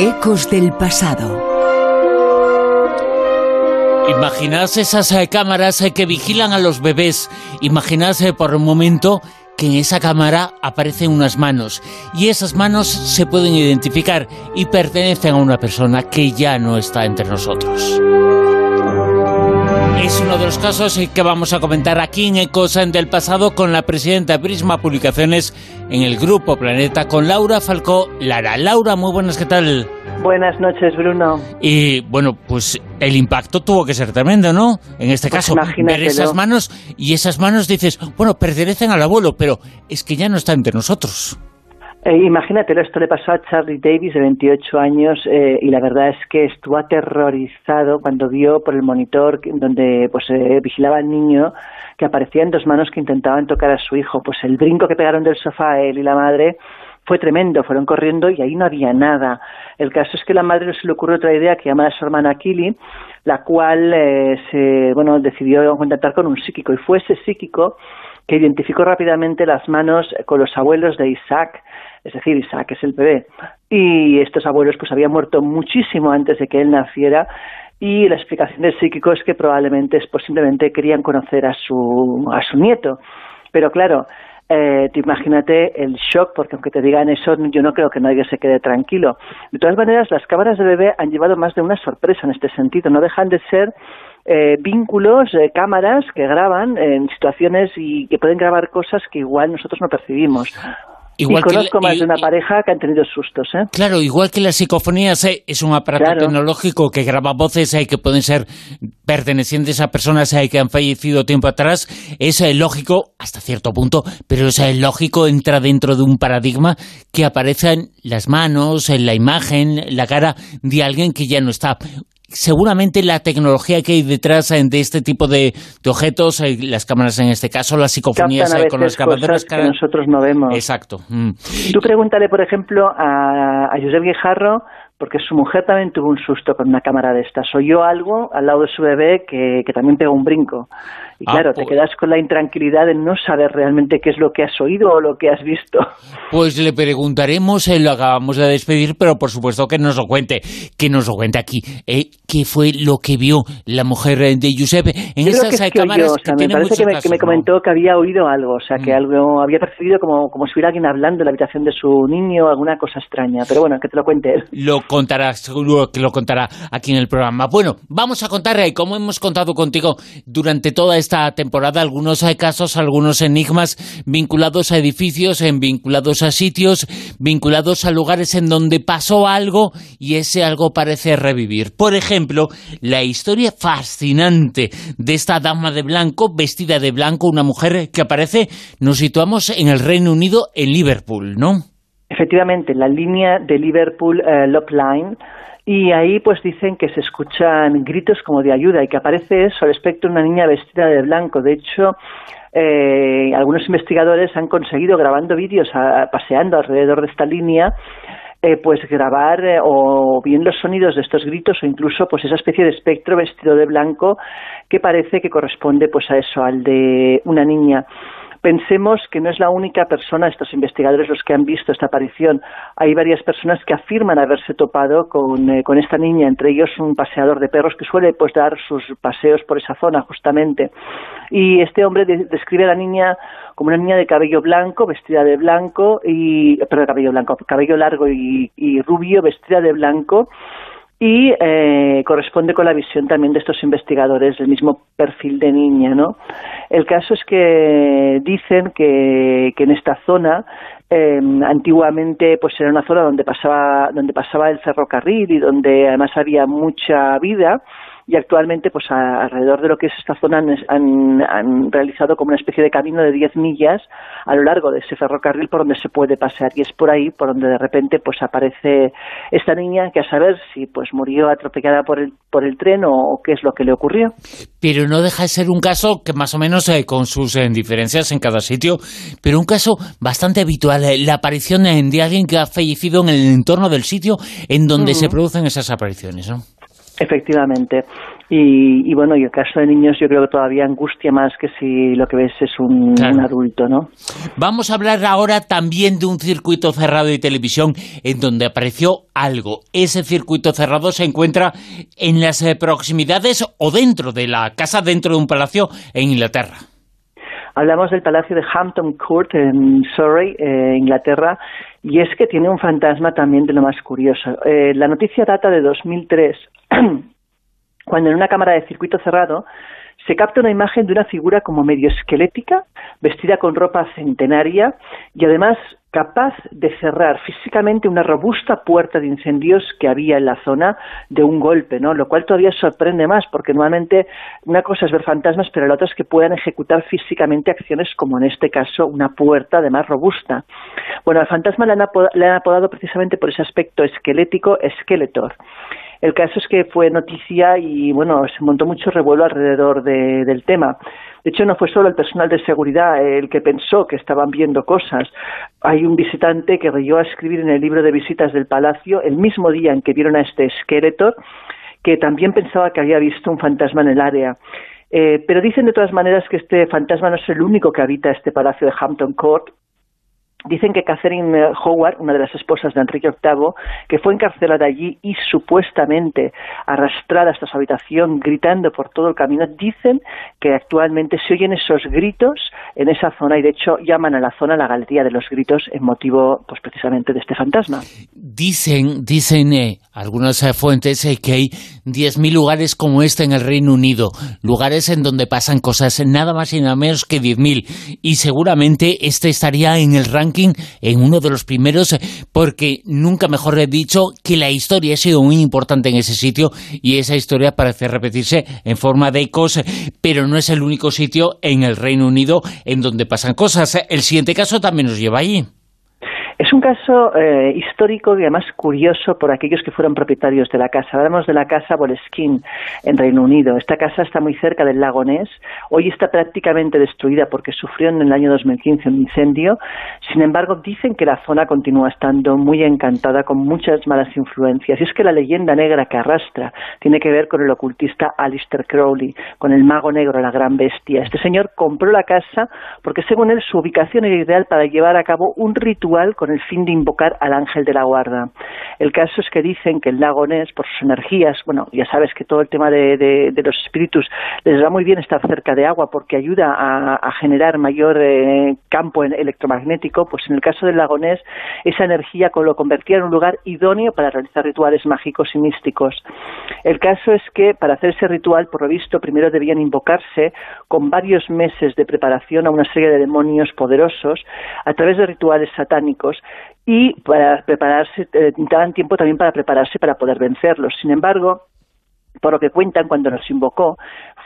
Ecos del pasado. Imaginad esas eh, cámaras eh, que vigilan a los bebés. Imaginad eh, por un momento que en esa cámara aparecen unas manos y esas manos se pueden identificar y pertenecen a una persona que ya no está entre nosotros. Es uno de los casos que vamos a comentar aquí en Ecos del pasado con la presidenta de Prisma Publicaciones en el Grupo Planeta con Laura Falcó Lara. Laura, muy buenas, ¿qué tal? Buenas noches, Bruno. Y bueno, pues el impacto tuvo que ser tremendo, ¿no? En este Pues caso, ver esas manos y esas manos dices, bueno, pertenecen al abuelo, pero es que ya no está entre nosotros. Eh, imagínatelo, esto le pasó a Charlie Davis de 28 años eh, y la verdad es que estuvo aterrorizado cuando vio por el monitor donde pues eh, vigilaba al niño que aparecían dos manos que intentaban tocar a su hijo. Pues el brinco que pegaron del sofá a él y la madre fue tremendo, fueron corriendo y ahí no había nada. El caso es que la madre se le ocurrió otra idea que llama a su hermana Kili, la cual eh, se, bueno, decidió contactar con un psíquico y fue ese psíquico que identificó rápidamente las manos con los abuelos de Isaac, es decir, Isaac es el bebé. Y estos abuelos pues habían muerto muchísimo antes de que él naciera y la explicación del psíquico es que probablemente es simplemente querían conocer a su, a su nieto. Pero claro, eh, tú imagínate el shock, porque aunque te digan eso, yo no creo que nadie se quede tranquilo. De todas maneras, las cámaras de bebé han llevado más de una sorpresa en este sentido. No dejan de ser eh, vínculos, eh, cámaras que graban en situaciones y que pueden grabar cosas que igual nosotros no percibimos. Igual y que conozco la- más y- de una pareja que han tenido sustos, ¿eh? Claro, igual que las psicofonías eh, es un aparato Claro. tecnológico que graba voces eh, que pueden ser pertenecientes a personas eh, que han fallecido tiempo atrás, es eh, lógico hasta cierto punto, pero es lógico, entra dentro de un paradigma que aparecen las manos, en la imagen, la cara de alguien que ya no está. Seguramente la tecnología que hay detrás eh, de este tipo de, de objetos, eh, las cámaras en este caso, las psicofonías eh, con las grabadoras, que nosotros no vemos. Exacto. mm. Tú pregúntale, por ejemplo, a, a Josep Guijarro, porque su mujer también tuvo un susto con una cámara de estas. Oyó algo al lado de su bebé que, que también pegó un brinco. Y Ah, claro, pues- te quedas con la intranquilidad de no saber realmente qué es lo que has oído o lo que has visto. Pues le preguntaremos, eh, lo acabamos de despedir, pero por supuesto que nos lo cuente, que nos lo cuente aquí. Eh, ¿Qué fue lo que vio la mujer de Giuseppe en esas que es que oyó, cámaras o sea, que me parece que me, que me ¿no? comentó que había oído algo, o sea, que Mm. algo había percibido como, como si hubiera alguien hablando en la habitación de su niño, alguna cosa extraña. Pero bueno, que te lo cuente él. Lo contará, seguro que lo contará aquí en el programa. Bueno, vamos a contar, eh, como hemos contado contigo durante toda esta temporada, algunos casos, algunos enigmas vinculados a edificios, vinculados a sitios, vinculados a lugares en donde pasó algo y ese algo parece revivir. Por ejemplo, la historia fascinante de esta dama de blanco, vestida de blanco, una mujer que aparece, nos situamos en el Reino Unido, en Liverpool, ¿no? Efectivamente, la línea de Liverpool eh, Lock Line y ahí pues dicen que se escuchan gritos como de ayuda y que aparece eso al espectro una niña vestida de blanco. De hecho, eh, algunos investigadores han conseguido grabando vídeos paseando alrededor de esta línea eh, pues grabar eh, o bien los sonidos de estos gritos o incluso pues esa especie de espectro vestido de blanco que parece que corresponde pues a eso al de una niña Pensemos que no es la única persona, estos investigadores, los que han visto esta aparición. Hay varias personas que afirman haberse topado con, eh, con esta niña, entre ellos un paseador de perros que suele pues dar sus paseos por esa zona justamente. Y este hombre de- describe a la niña como una niña de cabello blanco, vestida de blanco y perdón, cabello blanco, cabello largo y, y rubio, vestida de blanco y eh, corresponde con la visión también de estos investigadores del mismo perfil de niña, ¿no? El caso es que dicen que, que en esta zona eh, antiguamente pues era una zona donde pasaba donde pasaba el ferrocarril y donde además había mucha vida y actualmente pues a- alrededor de lo que es esta zona han, han- han realizado como una especie de camino de 10 millas a lo largo de ese ferrocarril por donde se puede pasear y es por ahí por donde de repente pues aparece esta niña que a saber si pues murió atropellada por el por el tren o, o qué es lo que le ocurrió. pero no deja de ser un caso que más o menos eh, con sus eh, diferencias en cada sitio, pero un caso bastante habitual, eh, la aparición de alguien que ha fallecido en el entorno del sitio en donde se producen esas apariciones, ¿no? Efectivamente. Y, bueno, y el caso de niños yo creo que todavía angustia más que si lo que ves es un, adulto, ¿no? Vamos a hablar ahora también de un circuito cerrado de televisión en donde apareció algo. Ese circuito cerrado se encuentra en las eh, proximidades o dentro de la casa, dentro de un palacio en Inglaterra. Hablamos del Palacio de Hampton Court en Surrey, eh, Inglaterra, y es que tiene un fantasma también de lo más curioso. Eh, la noticia data de 2003, cuando en una cámara de circuito cerrado se capta una imagen de una figura como medio esquelética, vestida con ropa centenaria y además capaz de cerrar físicamente una robusta puerta de incendios que había en la zona de un golpe, ¿no? Lo cual todavía sorprende más, porque normalmente una cosa es ver fantasmas, pero la otra es que puedan ejecutar físicamente acciones como en este caso una puerta además robusta. Bueno, al fantasma le han, le han apodado precisamente por ese aspecto esquelético Skeletor. El caso es que fue noticia y bueno, se montó mucho revuelo alrededor del tema. De hecho, no fue solo el personal de seguridad el que pensó que estaban viendo cosas. Hay un visitante que reyó a escribir en el libro de visitas del palacio el mismo día en que vieron a este esqueleto que también pensaba que había visto un fantasma en el área. Eh, pero dicen de todas maneras que este fantasma no es el único que habita este palacio de Hampton Court Dicen que Catherine eh, Howard, una de las esposas de Enrique VIII, que fue encarcelada allí y supuestamente arrastrada hasta su habitación gritando por todo el camino, dicen que actualmente se oyen esos gritos en esa zona y de hecho llaman a la zona la Galería de los Gritos en motivo pues precisamente de este fantasma. Dicen, dicen eh, algunas eh, fuentes que hay 10.000 lugares como este en el Reino Unido, lugares en donde pasan cosas nada más y nada menos que 10.000 y seguramente este estaría en el en uno de los primeros, porque nunca mejor he dicho que la historia ha sido muy importante en ese sitio y esa historia parece repetirse en forma de ecos, pero no es el único sitio en el Reino Unido en donde pasan cosas. El siguiente caso también nos lleva allí. Un caso eh, histórico y además curioso por aquellos que fueron propietarios de la casa. Hablamos de la casa Boleskine en Reino Unido. Esta casa está muy cerca del lago Ness. Hoy está prácticamente destruida porque sufrió en el año 2015 un incendio. Sin embargo, dicen que la zona continúa estando muy encantada con muchas malas influencias. Y es que la leyenda negra que arrastra tiene que ver con el ocultista Alistair Crowley, con el mago negro, la gran bestia. Este señor compró la casa porque según él su ubicación era ideal para llevar a cabo un ritual con el fin de invocar al ángel de la guarda. El caso es que dicen que el lago Ness, por sus energías, bueno, ya sabes que todo el tema de, los espíritus les da muy bien estar cerca de agua porque ayuda a, generar mayor eh, campo electromagnético, pues en el caso del lago Ness, esa energía lo convertía en un lugar idóneo para realizar rituales mágicos y místicos. El caso es que para hacer ese ritual, por lo visto, primero debían invocarse con varios meses de preparación a una serie de demonios poderosos a través de rituales satánicos y para prepararse, eh, daban tiempo también para prepararse para poder vencerlos. Sin embargo, por lo que cuentan, cuando los invocó,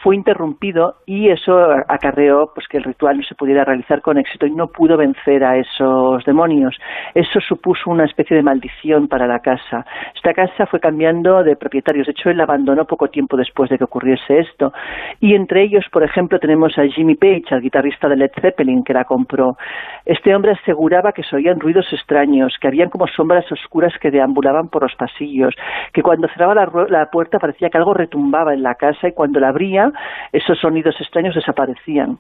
fue interrumpido y eso acarreó pues que el ritual no se pudiera realizar con éxito y no pudo vencer a esos demonios. Eso supuso una especie de maldición para la casa. Esta casa fue cambiando de propietarios. De hecho, él la abandonó poco tiempo después de que ocurriese esto. Y entre ellos, por ejemplo, tenemos a Jimmy Page, al guitarrista de Led Zeppelin, que la compró. Este hombre aseguraba que se oían ruidos extraños, que habían como sombras oscuras que deambulaban por los pasillos, que cuando cerraba la, la puerta parecía que algo retumbaba en la casa y cuando la abría esos sonidos extraños desaparecían.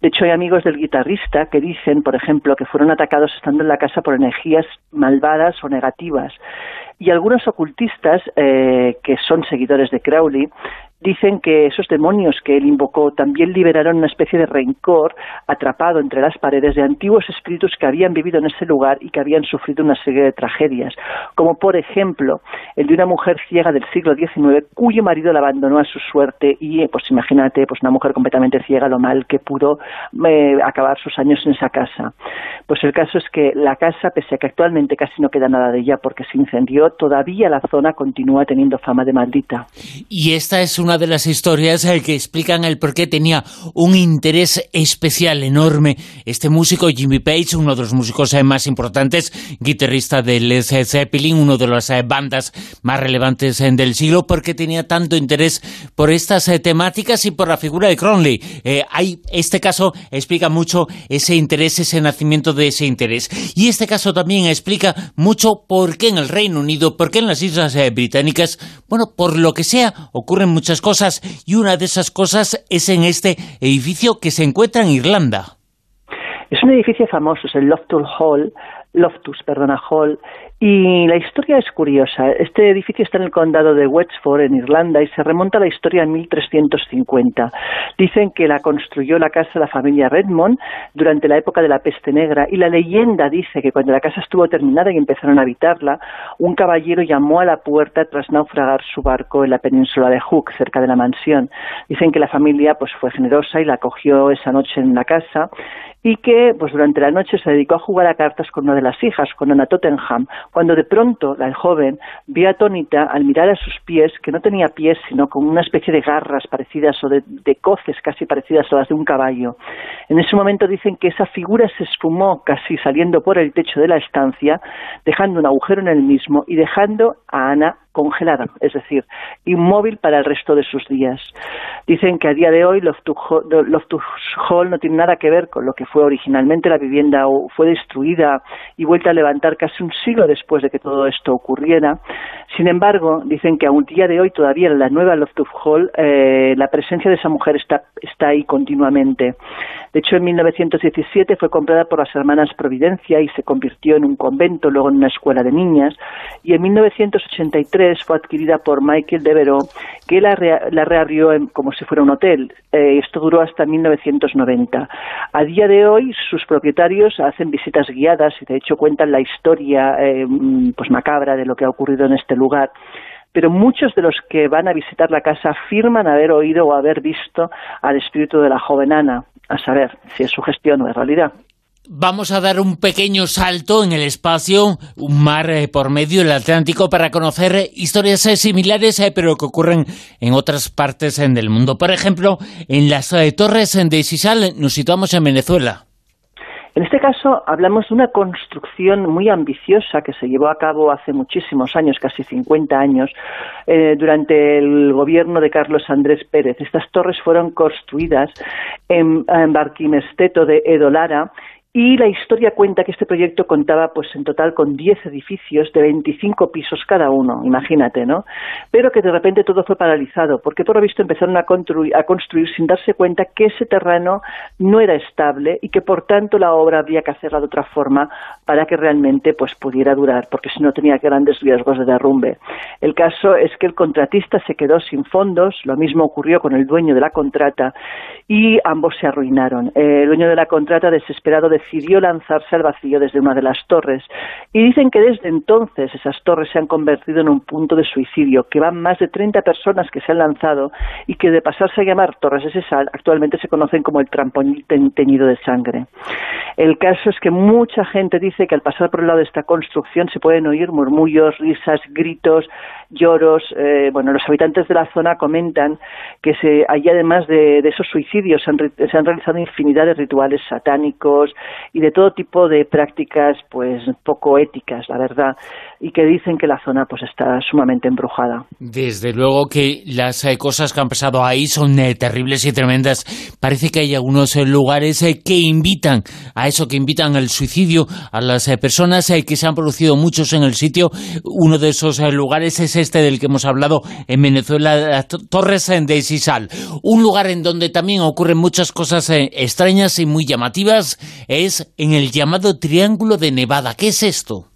De hecho, hay amigos del guitarrista que dicen, por ejemplo, que fueron atacados estando en la casa por energías malvadas o negativas. Y algunos ocultistas, eh, que son seguidores de Crowley, dicen que esos demonios que él invocó también liberaron una especie de rencor atrapado entre las paredes de antiguos espíritus que habían vivido en ese lugar y que habían sufrido una serie de tragedias, como por ejemplo el de una mujer ciega del siglo XIX cuyo marido la abandonó a su suerte y pues imagínate pues una mujer completamente ciega lo mal que pudo eh, acabar sus años en esa casa. Pues el caso es que la casa, pese a que actualmente casi no queda nada de ella porque se incendió, todavía la zona continúa teniendo fama de maldita. Y esta es una una de las historias eh, que explican el por qué tenía un interés especial enorme este músico Jimmy Page, uno de los músicos eh, más importantes, guitarrista de Led Zeppelin, uno de las eh, bandas más relevantes del siglo, porque tenía tanto interés por estas temáticas y por la figura de Crowley. hay, este caso explica mucho ese interés, ese nacimiento de ese interés. Y este caso también explica mucho por qué en el Reino Unido, por qué en las Islas Británicas, bueno, por lo que sea, ocurren muchas cosas y una de esas cosas es en este edificio que se encuentra en Irlanda. Es un edificio famoso, es el Loftus Hall, Loftus, perdona, Hall, y la historia es curiosa. Este edificio está en el condado de Wexford, en Irlanda, y se remonta a la historia en 1350. Dicen que la construyó la casa de la familia Redmond durante la época de la peste negra, y la leyenda dice que cuando la casa estuvo terminada y empezaron a habitarla, un caballero llamó a la puerta tras naufragar su barco en la península de Hook, cerca de la mansión. Dicen que la familia pues fue generosa y la acogió esa noche en la casa y que pues durante la noche se dedicó a jugar a cartas con una de las hijas, con Ana Tottenham, cuando de pronto la joven vio atónita al mirar a sus pies, que no tenía pies, sino con una especie de garras parecidas o de, de coces casi parecidas a las de un caballo. En ese momento dicen que esa figura se esfumó casi saliendo por el techo de la estancia, dejando un agujero en el mismo y dejando a Ana congelada, es decir, inmóvil para el resto de sus días. Dicen que a día de hoy Loftus Hall no tiene nada que ver con lo que fue originalmente la vivienda o fue destruida y vuelta a levantar casi un siglo después de que todo esto ocurriera. Sin embargo, dicen que a un día de hoy todavía en la nueva Loftus Hall eh, la presencia de esa mujer está, está ahí continuamente. De hecho, en 1917 fue comprada por las hermanas Providencia y se convirtió en un convento, luego en una escuela de niñas, y en 1983 fue adquirida por Michael Devereux, que la, la reabrió como si fuera un hotel. Eh, esto duró hasta 1990. A día de hoy, sus propietarios hacen visitas guiadas y, de hecho, cuentan la historia eh, pues macabra de lo que ha ocurrido en este lugar pero muchos de los que van a visitar la casa afirman haber oído o haber visto al espíritu de la joven Ana a saber si es su gestión o es realidad. Vamos a dar un pequeño salto en el espacio, un mar eh, por medio del Atlántico, para conocer historias eh, similares, eh, pero que ocurren en otras partes del mundo. Por ejemplo, en las torres de Sisal nos situamos en Venezuela. En este caso hablamos de una construcción muy ambiciosa que se llevó a cabo hace muchísimos años, casi 50 años, eh, durante el gobierno de Carlos Andrés Pérez. Estas torres fueron construidas en, en Barquimesteto de Edolara y la historia cuenta que este proyecto contaba pues en total con 10 edificios de 25 pisos cada uno, imagínate, ¿no? Pero que de repente todo fue paralizado, porque por lo visto empezaron a construir, a construir sin darse cuenta que ese terreno no era estable y que por tanto la obra había que hacerla de otra forma para que realmente pues pudiera durar, porque si no tenía grandes riesgos de derrumbe. El caso es que el contratista se quedó sin fondos, lo mismo ocurrió con el dueño de la contrata y ambos se arruinaron. El dueño de la contrata desesperado de decidió lanzarse al vacío desde una de las torres. Y dicen que desde entonces esas torres se han convertido en un punto de suicidio, que van más de 30 personas que se han lanzado y que de pasarse a llamar torres de sal actualmente se conocen como el trampolín teñido de sangre. El caso es que mucha gente dice que al pasar por el lado de esta construcción se pueden oír murmullos, risas, gritos, lloros. Eh, bueno, los habitantes de la zona comentan que se, allí además de, esos suicidios se han, se han realizado infinidad de rituales satánicos, y de todo tipo de prácticas pues poco éticas, la verdad, y que dicen que la zona pues está sumamente embrujada. Desde luego que las eh, cosas que han pasado ahí son eh, terribles y tremendas. Parece que hay algunos eh, lugares que invitan a eso, que invitan al suicidio a las personas que se han producido muchos en el sitio. Uno de esos lugares es este del que hemos hablado en Venezuela, Torres de Sisal. Un lugar en donde también ocurren muchas cosas extrañas y muy llamativas es en el llamado Triángulo de Nevada. ¿Qué es esto?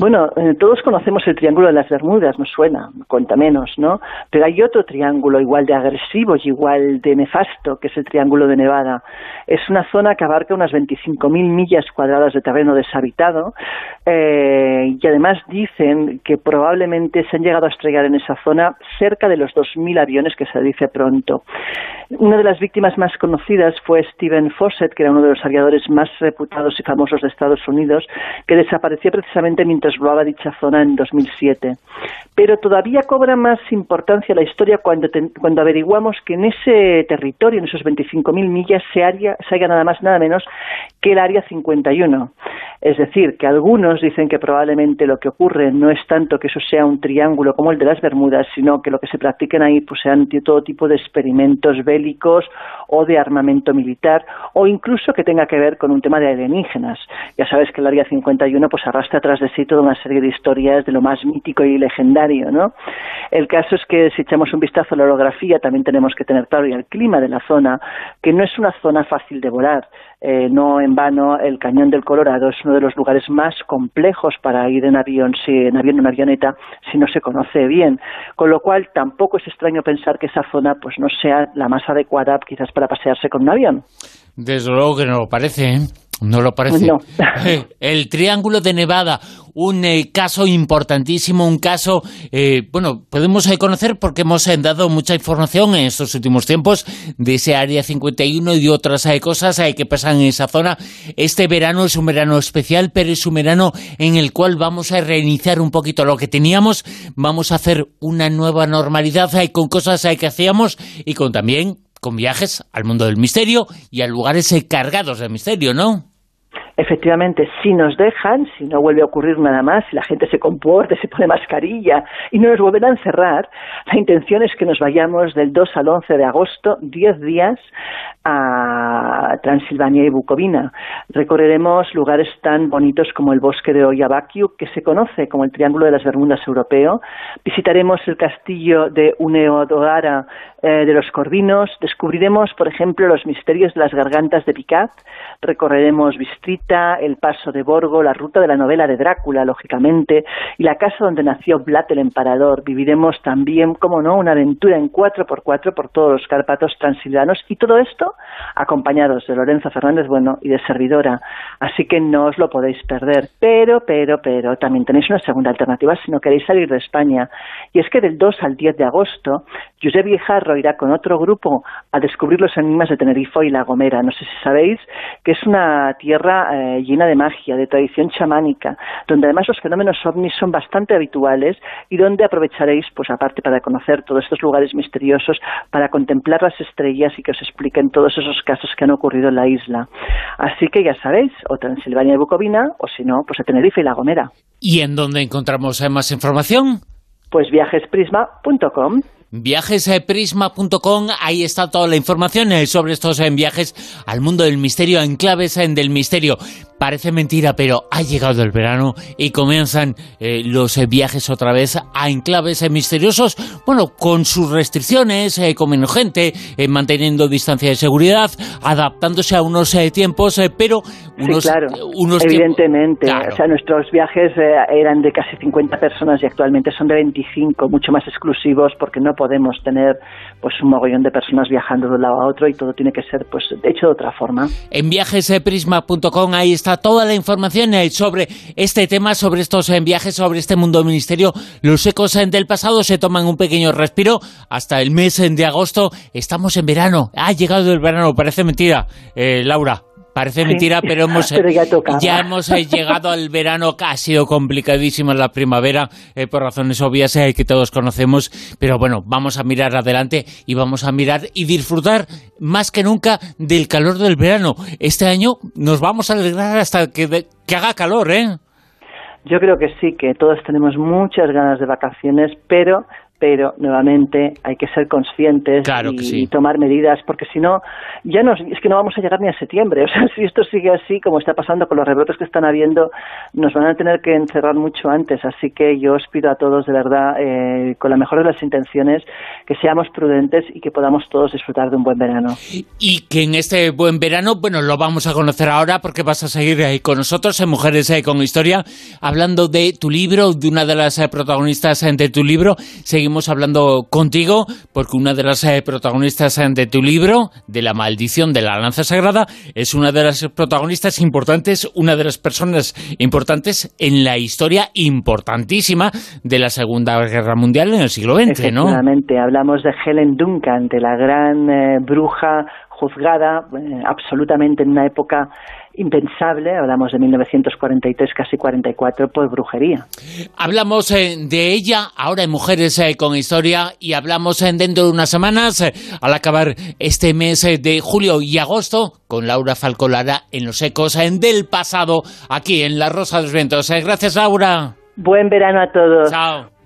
Bueno, eh, todos conocemos el Triángulo de las Bermudas, nos suena, cuenta menos, ¿no? Pero hay otro triángulo igual de agresivo y igual de nefasto, que es el Triángulo de Nevada. Es una zona que abarca unas 25.000 millas cuadradas de terreno deshabitado eh, y además dicen que probablemente se han llegado a estrellar en esa zona cerca de los 2.000 aviones que se dice pronto. Una de las víctimas más conocidas fue Stephen Fawcett, que era uno de los aviadores más reputados y famosos de Estados Unidos, que desapareció precisamente mientras volaba dicha zona en 2007. Pero todavía cobra más importancia la historia cuando, cuando averiguamos que en ese territorio, en esos 25.000 millas, se, se halla nada más nada menos que el Área 51. Es decir, que algunos dicen que probablemente lo que ocurre no es tanto que eso sea un triángulo como el de las Bermudas, sino que lo que se practiquen ahí pues sean todo tipo de experimentos bélicos o de armamento militar o incluso que tenga que ver con un tema de alienígenas. Ya sabes que el Área 51 pues arrastra atrás de sí una serie de historias de lo más mítico y legendario, ¿no? El caso es que si echamos un vistazo a la orografía también tenemos que tener claro y el clima de la zona, que no es una zona fácil de volar. Eh, no en vano el cañón del Colorado es uno de los lugares más complejos para ir en avión, si en avión o en avioneta, si no se conoce bien. Con lo cual tampoco es extraño pensar que esa zona pues no sea la más adecuada quizás para pasearse con un avión. Desde luego que no lo parece, ¿eh? No lo parece. El Triángulo de Nevada, un eh, caso importantísimo, un caso, eh, bueno, podemos eh, conocer porque hemos dado mucha información en estos últimos tiempos de ese Área 51 y de otras cosas que pasan en esa zona. Este verano es un verano especial, pero es un verano en el cual vamos a reiniciar un poquito lo que teníamos, vamos a hacer una nueva normalidad con cosas que hacíamos y con también con viajes al mundo del misterio y a lugares cargados de misterio, ¿no? Efectivamente, si nos dejan, si no vuelve a ocurrir nada más, si la gente se comporta, se pone mascarilla y no nos vuelven a encerrar, la intención es que nos vayamos del 2 al 11 de agosto, 10 días, a Transilvania y Bucovina. Recorreremos lugares tan bonitos como el bosque de Oyabakiu, que se conoce como el Triángulo de las Bermudas europeo. Visitaremos el castillo de Uneodogara eh, de los Corvinos. Descubriremos, por ejemplo, los misterios de las gargantas de Picat. Recorreremos El paso de Borgo, la ruta de la novela de Drácula, lógicamente, y la casa donde nació Vlad el Emperador. Viviremos también, como no, una aventura en 4x4 por todos los Cárpatos transilvanos y todo esto acompañados de Lorenzo Fernández Bueno y de servidora. Así que no os lo podéis perder. Pero, pero, pero, también tenéis una segunda alternativa si no queréis salir de España. Y es que del 2 al 10 de agosto, José Viejarro irá con otro grupo a descubrir los enigmas de Tenerife y La Gomera. No sé si sabéis que es una tierra eh, llena de magia, de tradición chamánica, donde además los fenómenos ovnis son bastante habituales y donde aprovecharéis, pues aparte para conocer todos estos lugares misteriosos, para contemplar las estrellas y que os expliquen todos esos casos que han ocurrido en la isla. Así que ya sabéis, o Transilvania y Bucovina, o si no, pues a Tenerife y La Gomera. ¿Y en dónde encontramos más información? Pues viajesprisma.com viajesprisma.com, ahí está toda la información eh, sobre estos eh, viajes al mundo del misterio, en claves del misterio. Parece mentira, pero ha llegado el verano y comienzan eh, los viajes otra vez a enclaves misteriosos, bueno, con sus restricciones, con menos gente, manteniendo distancia de seguridad, adaptándose a unos tiempos, pero unos, sí, claro, unos evidentemente. O sea, nuestros viajes eran de casi 50 personas y actualmente son de 25, mucho más exclusivos porque no podemos tener pues un mogollón de personas viajando de un lado a otro y todo tiene que ser pues hecho de otra forma. En viajesprisma.com ahí está toda la información eh, sobre este tema, sobre estos eh, viajes, sobre este mundo ministerio. Los ecos eh, del pasado se toman un pequeño respiro hasta el mes de agosto. Estamos en verano. Ha llegado el verano, parece mentira, Laura. Parece mentira, pero hemos ya, hemos eh, llegado al verano que ha sido complicadísimo en la primavera eh, por razones obvias eh, que todos conocemos, pero bueno, vamos a mirar adelante y vamos a mirar y disfrutar más que nunca del calor del verano. Este año nos vamos a alegrar hasta que, que haga calor, ¿eh? Yo creo que sí, que todos tenemos muchas ganas de vacaciones, pero pero nuevamente hay que ser conscientes y, tomar medidas, porque si no, ya no, es que no vamos a llegar ni a septiembre. O sea, si esto sigue así, como está pasando con los rebrotes que están habiendo, nos van a tener que encerrar mucho antes. Así que yo os pido a todos, de verdad, eh, con la mejor de las intenciones, que seamos prudentes y que podamos todos disfrutar de un buen verano. Y que en este buen verano, bueno, lo vamos a conocer ahora porque vas a seguir ahí con nosotros en Mujeres con Historia, hablando de tu libro, de una de las eh, protagonistas de tu libro. Seguimos hablando contigo porque una de las eh, protagonistas eh, de tu libro, de la maldición de la lanza sagrada, es una de las protagonistas importantes, una de las personas importantes en la historia importantísima de la Segunda Guerra Mundial en el siglo XX, ¿no? Efectivamente, hablamos de Helen Duncan, de la gran eh, bruja juzgada absolutamente en una época impensable, hablamos de 1943, casi 44, por brujería. Hablamos eh, de ella ahora en Mujeres eh, con Historia y hablamos eh, dentro de unas semanas, al acabar este mes de julio y agosto, con Laura Falcolara en los ecos del pasado, aquí en La Rosa de los Vientos. gracias, Laura. Buen verano a todos. Chao.